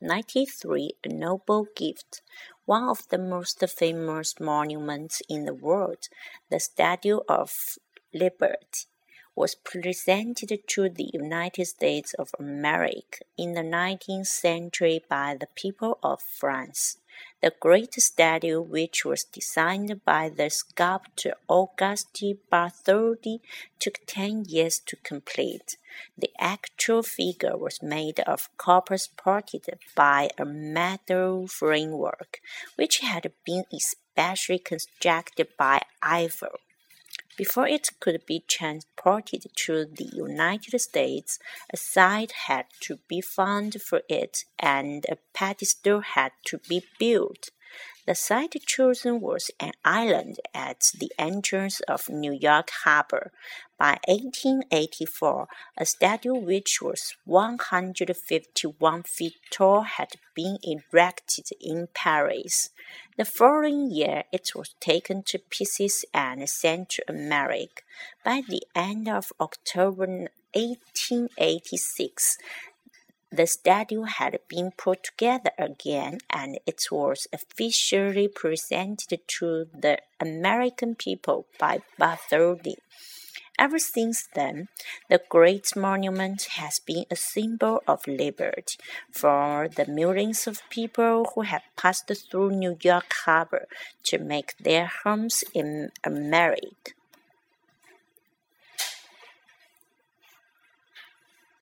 93. A noble gift. One of the most famous monuments in the world, the Statue of Liberty, was presented to the United States of America in the 19th century by the people of France. The great statue, which was designed by the sculptor Auguste Bartholdi, took ten years to complete. The actual figure was made of copper supported by a metal framework, which had been especially constructed by Eiffel. Before it could be transported to the United States, a site had to be found for it and a pedestal had to be built. The site chosen was an island at the entrance of New York Harbor. By 1884, a statue which was 151 feet tall had been erected in Paris. The following year, it was taken to pieces and sent to America. By the end of October 1886, the statue had been put together again and it was officially presented to the American people by Bartholdi. Ever since then, the great monument has been a symbol of liberty for the millions of people who have passed through New York Harbor to make their homes in America.